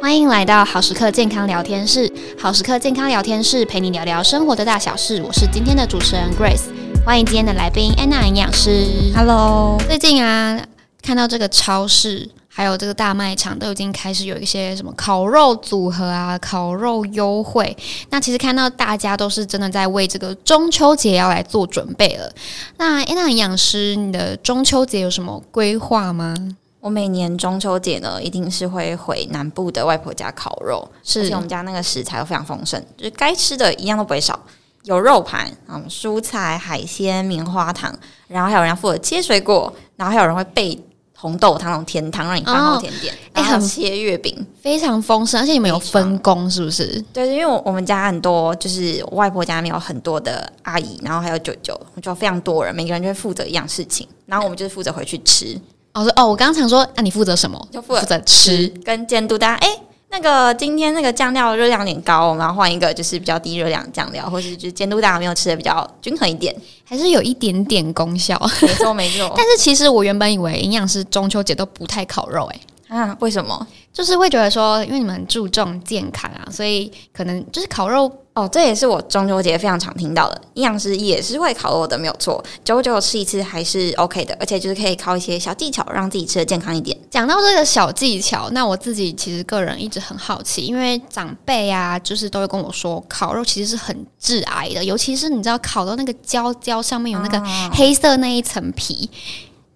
欢迎来到好时刻健康聊天室。好时刻健康聊天室陪你聊聊生活的大小事。我是今天的主持人 Grace，欢迎今天的来宾安娜营养师。Hello，最近啊，看到这个超市还有这个大卖场都已经开始有一些什么烤肉组合啊、烤肉优惠。那其实看到大家都是真的在为这个中秋节要来做准备了。那安娜营养师，你的中秋节有什么规划吗？我每年中秋节呢，一定是会回南部的外婆家烤肉，是，而且我们家那个食材都非常丰盛，就是该吃的一样都不会少，有肉盘，嗯，蔬菜、海鲜、棉花糖，然后还有人要负责切水果，然后还有人会备红豆汤那种甜汤让你饭后甜点，哎、哦，很切月饼，非常丰盛，而且你们有分工是不是？对，因为我我们家很多，就是我外婆家里面有很多的阿姨，然后还有舅舅，就非常多人，每个人就会负责一样事情，然后我们就是负责回去吃。我说哦，我刚刚想说，那、啊、你负责什么？就负责吃跟监督大家。哎、欸，那个今天那个酱料热量有点高，我们要换一个就是比较低热量酱料，或是就是监督大家没有吃的比较均衡一点，还是有一点点功效。没错没错。但是其实我原本以为营养师中秋节都不太烤肉、欸，哎啊，为什么？就是会觉得说，因为你们很注重健康啊，所以可能就是烤肉。哦，这也是我中秋节非常常听到的。营养师也是会烤肉的，没有错。久久吃一次还是 OK 的，而且就是可以靠一些小技巧，让自己吃的健康一点。讲到这个小技巧，那我自己其实个人一直很好奇，因为长辈啊，就是都会跟我说，烤肉其实是很致癌的，尤其是你知道烤到那个焦焦上面有那个黑色那一层皮，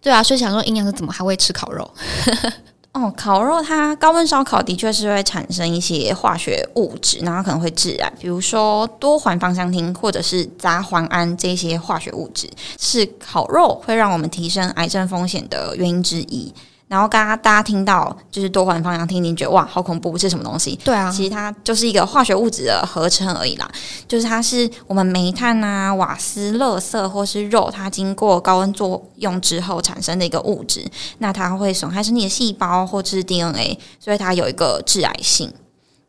对啊，所以想说营养师怎么还会吃烤肉？哦，烤肉它高温烧烤的确是会产生一些化学物质，然后可能会致癌，比如说多环芳香烃或者是杂环胺这些化学物质，是烤肉会让我们提升癌症风险的原因之一。然后刚刚大家听到就是多环芳香烃，你觉得哇，好恐怖，是什么东西？对啊，其实它就是一个化学物质的合成而已啦。就是它是我们煤炭啊、瓦斯、垃圾或是肉，它经过高温作用之后产生的一个物质。那它会损害身体的细胞或者是 DNA，所以它有一个致癌性。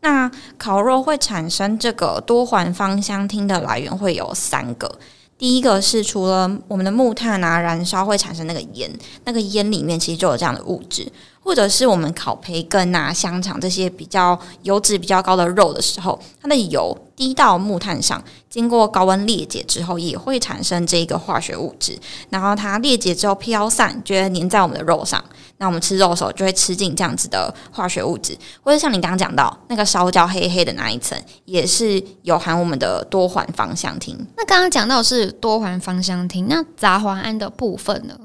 那烤肉会产生这个多环芳香烃的来源会有三个。第一个是除了我们的木炭啊燃烧会产生那个烟，那个烟里面其实就有这样的物质，或者是我们烤培根啊、香肠这些比较油脂比较高的肉的时候，它的油滴到木炭上，经过高温裂解之后，也会产生这个化学物质，然后它裂解之后飘散，就会粘在我们的肉上。那我们吃肉的时候就会吃进这样子的化学物质，或者像你刚刚讲到那个烧焦黑黑的那一层，也是有含我们的多环芳香烃。那刚刚讲到是多环芳香烃，那杂环胺的部分呢？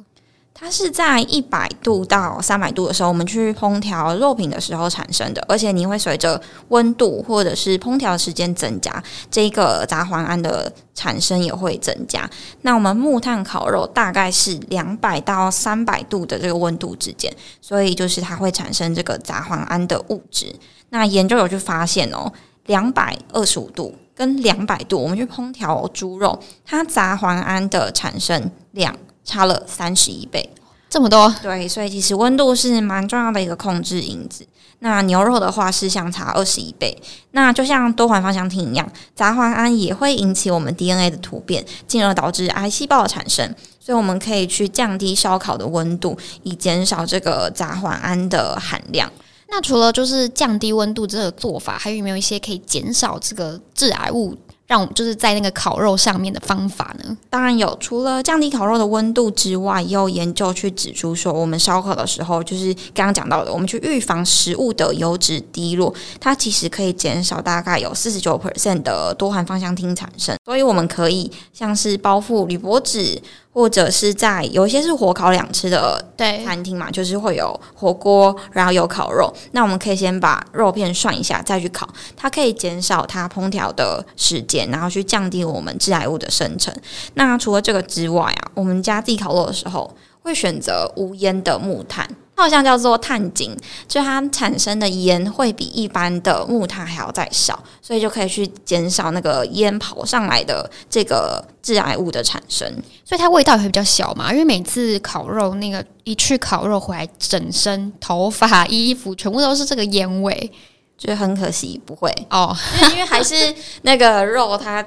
它是在一百度到三百度的时候，我们去烹调肉品的时候产生的，而且你会随着温度或者是烹调时间增加，这个杂环胺的产生也会增加。那我们木炭烤肉大概是两百到三百度的这个温度之间，所以就是它会产生这个杂环胺的物质。那研究有去发现哦，两百二十五度跟两百度，我们去烹调猪肉，它杂环胺的产生量。差了三十一倍，这么多？对，所以其实温度是蛮重要的一个控制因子。那牛肉的话是相差二十一倍。那就像多环芳香烃一样，杂环胺也会引起我们 DNA 的突变，进而导致癌细胞的产生。所以我们可以去降低烧烤的温度，以减少这个杂环胺的含量。那除了就是降低温度这个做法，还有没有一些可以减少这个致癌物？让我们就是在那个烤肉上面的方法呢？当然有，除了降低烤肉的温度之外，也有研究去指出说，我们烧烤的时候，就是刚刚讲到的，我们去预防食物的油脂滴落，它其实可以减少大概有四十九 percent 的多环芳香烃产生。所以我们可以像是包覆铝箔纸。或者是在有一些是火烤两吃的餐厅嘛，就是会有火锅，然后有烤肉。那我们可以先把肉片涮一下，再去烤，它可以减少它烹调的时间，然后去降低我们致癌物的生成。那除了这个之外啊，我们家自己烤肉的时候会选择无烟的木炭。它好像叫做碳精，就它产生的烟会比一般的木炭还要再少，所以就可以去减少那个烟跑上来的这个致癌物的产生。所以它味道也会比较小嘛，因为每次烤肉那个一去烤肉回来，整身头发、衣服全部都是这个烟味，就很可惜不会哦，因为还是那个肉它。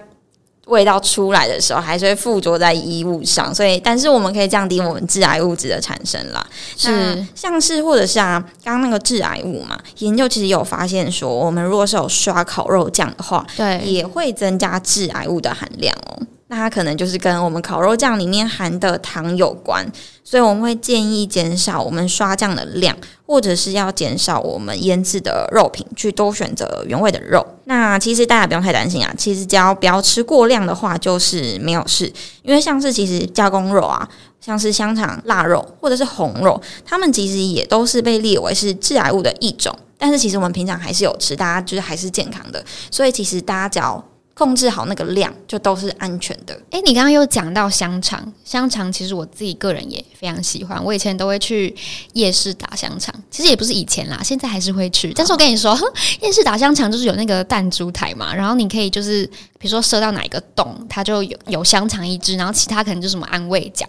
味道出来的时候，还是会附着在衣物上，所以，但是我们可以降低我们致癌物质的产生啦。是，像是或者是啊，刚刚那个致癌物嘛，研究其实有发现说，我们如果是有刷烤肉酱的话，对，也会增加致癌物的含量哦。那它可能就是跟我们烤肉酱里面含的糖有关，所以我们会建议减少我们刷酱的量，或者是要减少我们腌制的肉品，去多选择原味的肉。那其实大家不用太担心啊，其实只要不要吃过量的话，就是没有事。因为像是其实加工肉啊，像是香肠、腊肉或者是红肉，它们其实也都是被列为是致癌物的一种。但是其实我们平常还是有吃，大家就是还是健康的。所以其实大家只要控制好那个量，就都是安全的。诶、你刚刚又讲到香肠，香肠其实我自己个人也非常喜欢。我以前都会去夜市打香肠，其实也不是以前啦，现在还是会去。但是我跟你说，夜市打香肠就是有那个弹珠台嘛，然后你可以就是比如说射到哪一个洞，它就有有香肠一只，然后其他可能就什么安慰奖。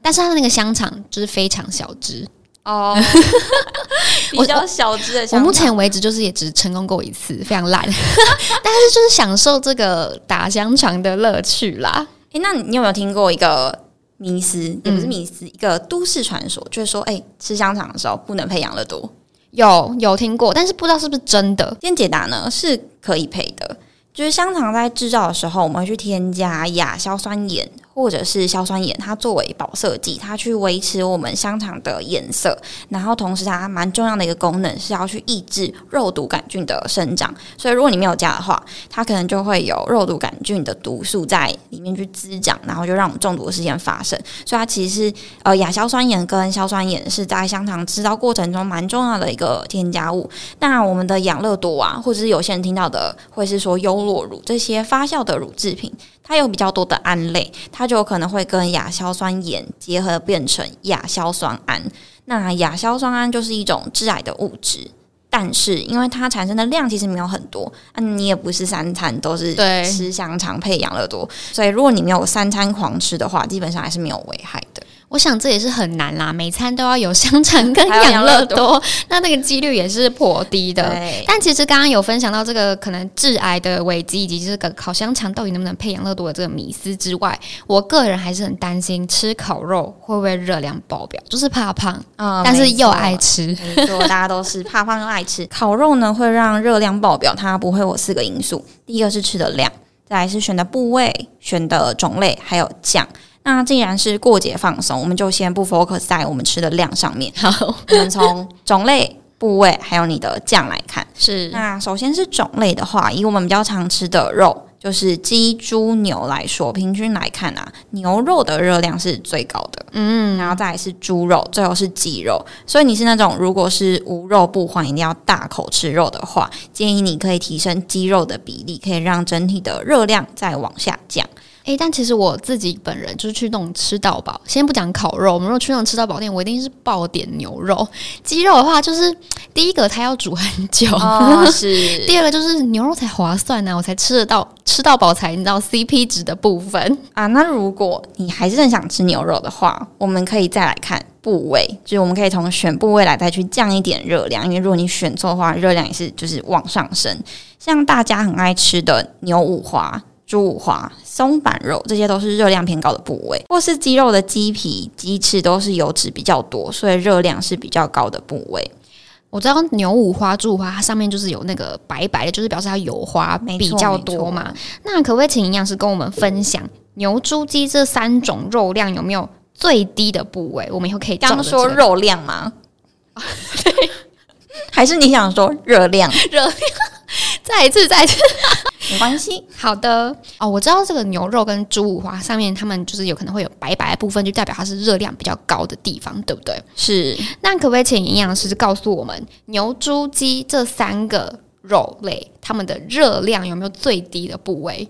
但是它的那个香肠就是非常小只。哦，比较小只的。我目前为止就是也只成功过一次，非常烂。但是就是享受这个打香肠的乐趣啦。诶、欸，那你有没有听过一个迷思？也不是迷思，嗯、一个都市传说，就是说，诶、欸，吃香肠的时候不能配养乐多。有有听过，但是不知道是不是真的。今天解答呢，是可以配的。就是香肠在制造的时候，我们会去添加亚硝酸盐。或者是硝酸盐，它作为保色剂，它去维持我们香肠的颜色，然后同时它蛮重要的一个功能是要去抑制肉毒杆菌的生长。所以如果你没有加的话，它可能就会有肉毒杆菌的毒素在里面去滋长，然后就让我们中毒事件发生。所以它其实是呃亚硝酸盐跟硝酸盐是在香肠制造过程中蛮重要的一个添加物。那我们的养乐多啊，或者是有些人听到的会是说优酪乳这些发酵的乳制品。它有比较多的胺类，它就有可能会跟亚硝酸盐结合变成亚硝酸胺。那亚硝酸胺就是一种致癌的物质，但是因为它产生的量其实没有很多，那，你也不是三餐都是吃香肠配养乐多，所以如果你没有三餐狂吃的话，基本上还是没有危害的。我想这也是很难啦，每餐都要有香肠跟养乐多，那那个几率也是颇低的。但其实刚刚有分享到这个可能致癌的危机，以及这个烤香肠到底能不能配养乐多的这个迷思之外，我个人还是很担心吃烤肉会不会热量爆表，就是怕胖，嗯，但是又爱吃，没错，大家都是怕胖又爱吃。烤肉呢会让热量爆表，它不会有四个因素，第一个是吃的量，再来是选的部位、选的种类，还有酱。那既然是过节放松，我们就先不 focus 在我们吃的量上面。好，我们从种类、部位还有你的酱来看。是，那首先是种类的话，以我们比较常吃的肉，就是鸡、猪、牛来说，平均来看啊，牛肉的热量是最高的。嗯，然后再来是猪肉，最后是鸡肉。所以你是那种如果是无肉不欢，一定要大口吃肉的话，建议你可以提升鸡肉的比例，可以让整体的热量再往下降。诶，但其实我自己本人就是去那种吃到饱，先不讲烤肉，我们如果去那种吃到饱店，我一定是爆点牛肉。鸡肉的话，就是第一个它要煮很久，哦、是第二个就是牛肉才划算呢、啊，我才吃得到吃到饱才你知道 CP 值的部分啊。那如果你还是很想吃牛肉的话，我们可以再来看部位，就是我们可以从选部位来再去降一点热量，因为如果你选错的话，热量也是就是往上升。像大家很爱吃的牛五花。猪五花、松板肉，这些都是热量偏高的部位，或是鸡肉的鸡皮、鸡翅都是油脂比较多，所以热量是比较高的部位。我知道牛五花、猪五花，它上面就是有那个白白的，就是表示它油花比较多嘛。那可不可以请营养师跟我们分享牛、猪、鸡这三种肉量有没有最低的部位？我们以后可以刚说肉量吗？对，还是你想说热量？热量。再一次，再一次，没关系。好的哦，我知道这个牛肉跟猪五花上面，他们就是有可能会有白白的部分，就代表它是热量比较高的地方，对不对？是。那可不可以请营养师告诉我们，牛、猪、鸡这三个肉类，它们的热量有没有最低的部位？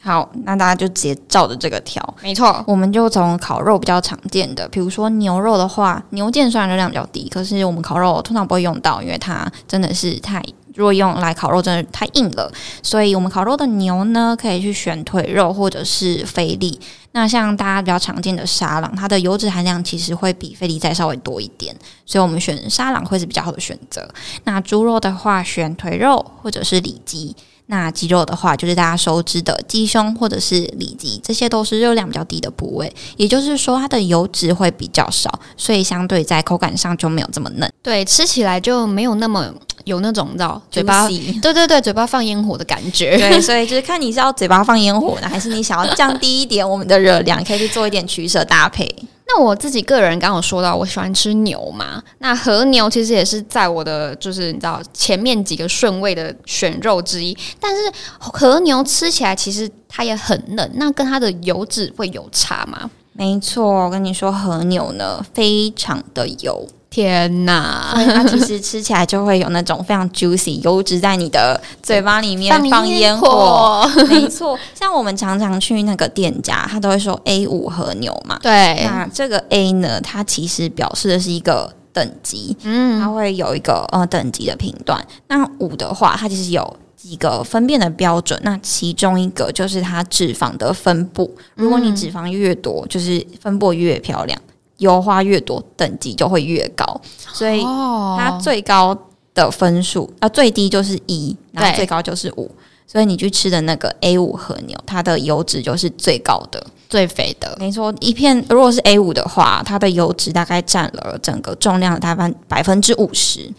好，那大家就直接照着这个调。没错，我们就从烤肉比较常见的，比如说牛肉的话，牛腱虽然热量比较低，可是我们烤肉通常不会用到，因为它真的是太。如果用来烤肉，真的太硬了，所以我们烤肉的牛呢，可以去选腿肉或者是菲力。那像大家比较常见的沙朗，它的油脂含量其实会比菲力再稍微多一点，所以我们选沙朗会是比较好的选择。那猪肉的话，选腿肉或者是里脊。那鸡肉的话，就是大家熟知的鸡胸或者是里脊，这些都是热量比较低的部位。也就是说，它的油脂会比较少，所以相对在口感上就没有这么嫩。对，吃起来就没有那么有那种你知道嘴巴，对对对，嘴巴放烟火的感觉。对，所以就是看你是要嘴巴放烟火呢，还是你想要降低一点我们的热量，可以去做一点取舍搭配。那我自己个人刚刚有说到，我喜欢吃牛嘛。那和牛其实也是在我的就是你知道前面几个顺位的选肉之一。但是和牛吃起来其实它也很嫩，那跟它的油脂会有差吗？没错，我跟你说，和牛呢非常的油。天呐，它其实吃起来就会有那种非常 juicy 油脂在你的嘴巴里面放烟火，没错。像我们常常去那个店家，他都会说 A 五和牛嘛。对，那这个 A 呢，它其实表示的是一个等级，嗯，它会有一个呃等级的评断。那五的话，它其实有几个分辨的标准。那其中一个就是它脂肪的分布，如果你脂肪越多，就是分布越漂亮。油花越多，等级就会越高，所以它最高的分数啊，最低就是一，然后最高就是五，所以你去吃的那个 A 五和牛，它的油脂就是最高的、最肥的。没错，一片如果是 A 五的话，它的油脂大概占了整个重量的大概百分之五十。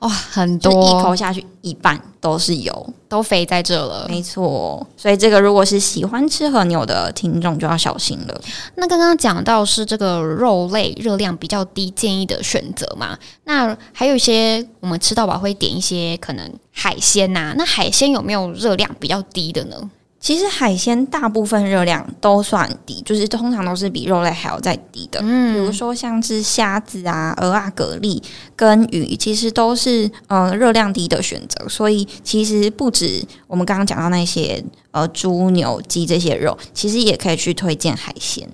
哇，很多，一口下去一半都是油，都肥在这了。没错，所以这个如果是喜欢吃和牛的听众就要小心了。那刚刚讲到是这个肉类热量比较低，建议的选择嘛。那还有一些我们吃到饱会点一些可能海鲜呐、啊，那海鲜有没有热量比较低的呢？其实海鲜大部分热量都算低，就是通常都是比肉类还要再低的。嗯，比如说像是虾子啊、鹅啊、蛤蜊跟鱼，其实都是呃热量低的选择。所以其实不止我们刚刚讲到那些呃猪、牛、鸡这些肉，其实也可以去推荐海鲜。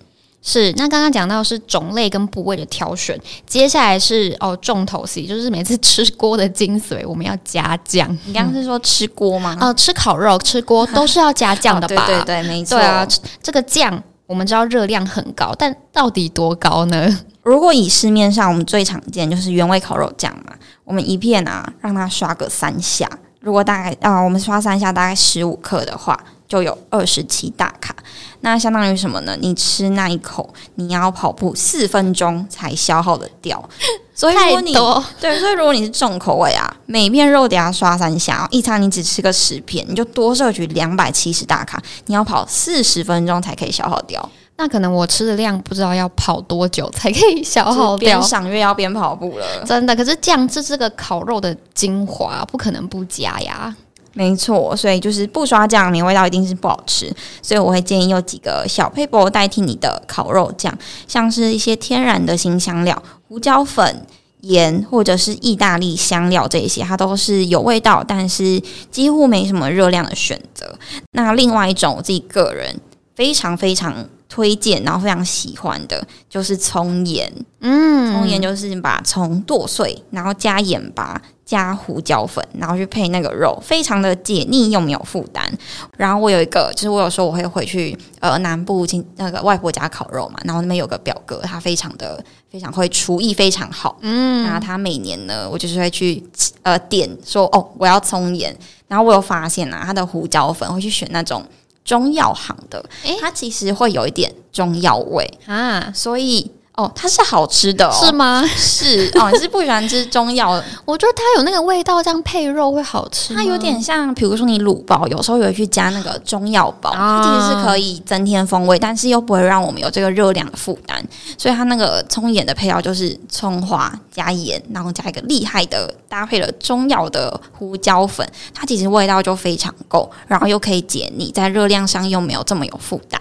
是，那刚刚讲到是种类跟部位的挑选，接下来是哦重头戏，就是每次吃锅的精髓，我们要加酱。你刚刚是说吃锅吗？哦、呃，吃烤肉吃锅都是要加酱的吧？哦、对对对，没错。对啊，这个酱我们知道热量很高，但到底多高呢？如果以市面上我们最常见就是原味烤肉酱嘛，我们一片啊让它刷个三下，如果大概啊、呃、我们刷三下大概十五克的话。就有二十七大卡，那相当于什么呢？你吃那一口，你要跑步四分钟才消耗的掉。所以如果你对，所以如果你是重口味啊，每片肉得要刷三下，一餐你只吃个十片，你就多摄取两百七十大卡，你要跑四十分钟才可以消耗掉。那可能我吃的量不知道要跑多久才可以消耗掉。边赏月要边跑步了，真的。可是酱汁这个烤肉的精华，不可能不加呀。没错，所以就是不刷酱，你味道一定是不好吃。所以我会建议用几个小撇步代替你的烤肉酱，像是一些天然的辛香料、胡椒粉、盐或者是意大利香料这些，它都是有味道，但是几乎没什么热量的选择。那另外一种，我自己个人非常非常推荐，然后非常喜欢的，就是葱盐。嗯，葱盐就是把葱剁碎，然后加盐巴。加胡椒粉，然后去配那个肉，非常的解腻又没有负担。然后我有一个，就是我有时候我会回去呃南部亲那个外婆家烤肉嘛，然后那边有个表哥，他非常的非常会厨艺非常好，嗯，然后他每年呢，我就是会去呃点说哦我要葱盐，然后我有发现啊，他的胡椒粉会去选那种中药行的，它其实会有一点中药味啊，所以。哦，它是好吃的。哦，是吗？是哦，你是不喜欢吃中药？我觉得它有那个味道，这样配肉会好吃。它有点像，比如说你卤包，有时候也会去加那个中药包，啊、它其实是可以增添风味，但是又不会让我们有这个热量的负担。所以它那个葱盐的配料就是葱花加盐，然后加一个厉害的搭配了中药的胡椒粉，它其实味道就非常够，然后又可以解腻，在热量上又没有这么有负担。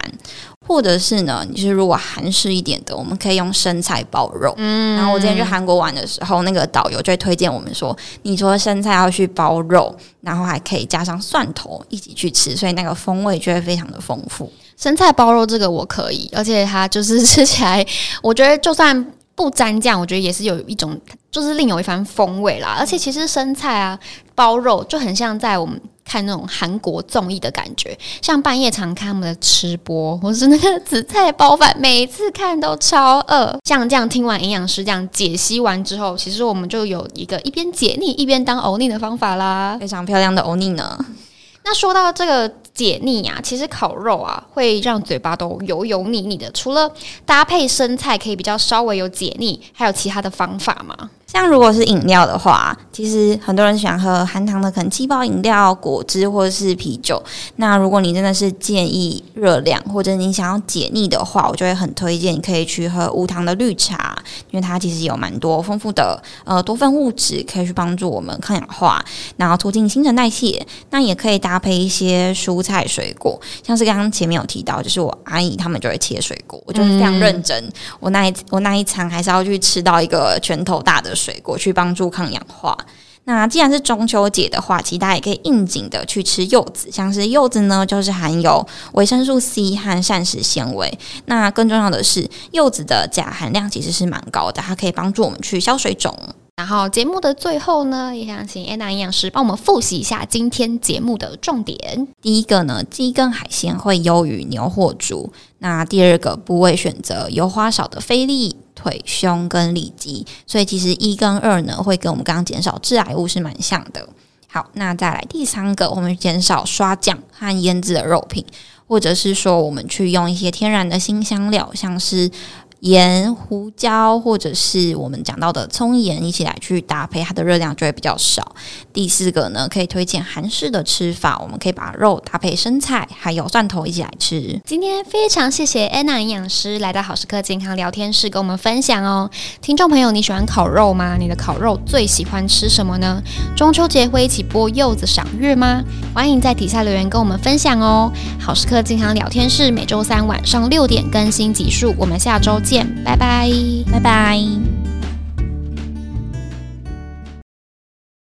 或者是呢，你是如果韩式一点的，我们可以用生菜包肉。嗯，然后我之前去韩国玩的时候，那个导游就会推荐我们说，你说生菜要去包肉，然后还可以加上蒜头一起去吃，所以那个风味就会非常的丰富。生菜包肉这个我可以，而且它就是吃起来，我觉得就算不沾酱，我觉得也是有一种就是另有一番风味啦。而且其实生菜啊包肉就很像在我们。看那种韩国综艺的感觉，像半夜常看他们的吃播，或是那个紫菜包饭，每次看都超饿。像这样听完营养师这样解析完之后，其实我们就有一个一边解腻一边当欧尼的方法啦，非常漂亮的欧尼呢。那说到这个解腻啊，其实烤肉啊会让嘴巴都油油腻腻的。除了搭配生菜可以比较稍微有解腻，还有其他的方法吗？像如果是饮料的话，其实很多人喜欢喝含糖的，可能气泡饮料、果汁或者是啤酒。那如果你真的是建议热量，或者你想要解腻的话，我就会很推荐你可以去喝无糖的绿茶，因为它其实有蛮多丰富的呃多酚物质，可以去帮助我们抗氧化，然后促进新陈代谢。那也可以搭配一些蔬菜水果，像是刚刚前面有提到，就是我阿姨他们就会切水果，我就是非常认真。我那一我那一餐还是要去吃到一个拳头大的水果。去帮助抗氧化。那既然是中秋节的话，其实大家也可以应景的去吃柚子，像是柚子呢，就是含有维生素 C 和膳食纤维。那更重要的是，柚子的钾含量其实是蛮高的，它可以帮助我们去消水肿。然后节目的最后呢，也想请安娜营养师帮我们复习一下今天节目的重点。第一个呢，鸡跟海鲜会优于牛或猪。那第二个部位选择油花少的菲力、腿、胸跟里脊。所以其实一跟二呢，会跟我们刚刚减少致癌物是蛮像的。好，那再来第三个，我们减少刷酱和腌制的肉品，或者是说我们去用一些天然的新香料，像是。盐、胡椒，或者是我们讲到的葱盐，一起来去搭配，它的热量就会比较少。第四个呢，可以推荐韩式的吃法，我们可以把肉搭配生菜，还有蒜头一起来吃。今天非常谢谢安娜营养师来到好食课健康聊天室跟我们分享哦。听众朋友，你喜欢烤肉吗？你的烤肉最喜欢吃什么呢？中秋节会一起播柚子赏月吗？欢迎在底下留言跟我们分享哦。好食课健康聊天室每周三晚上六点更新集数，我们下周见。拜拜，拜拜。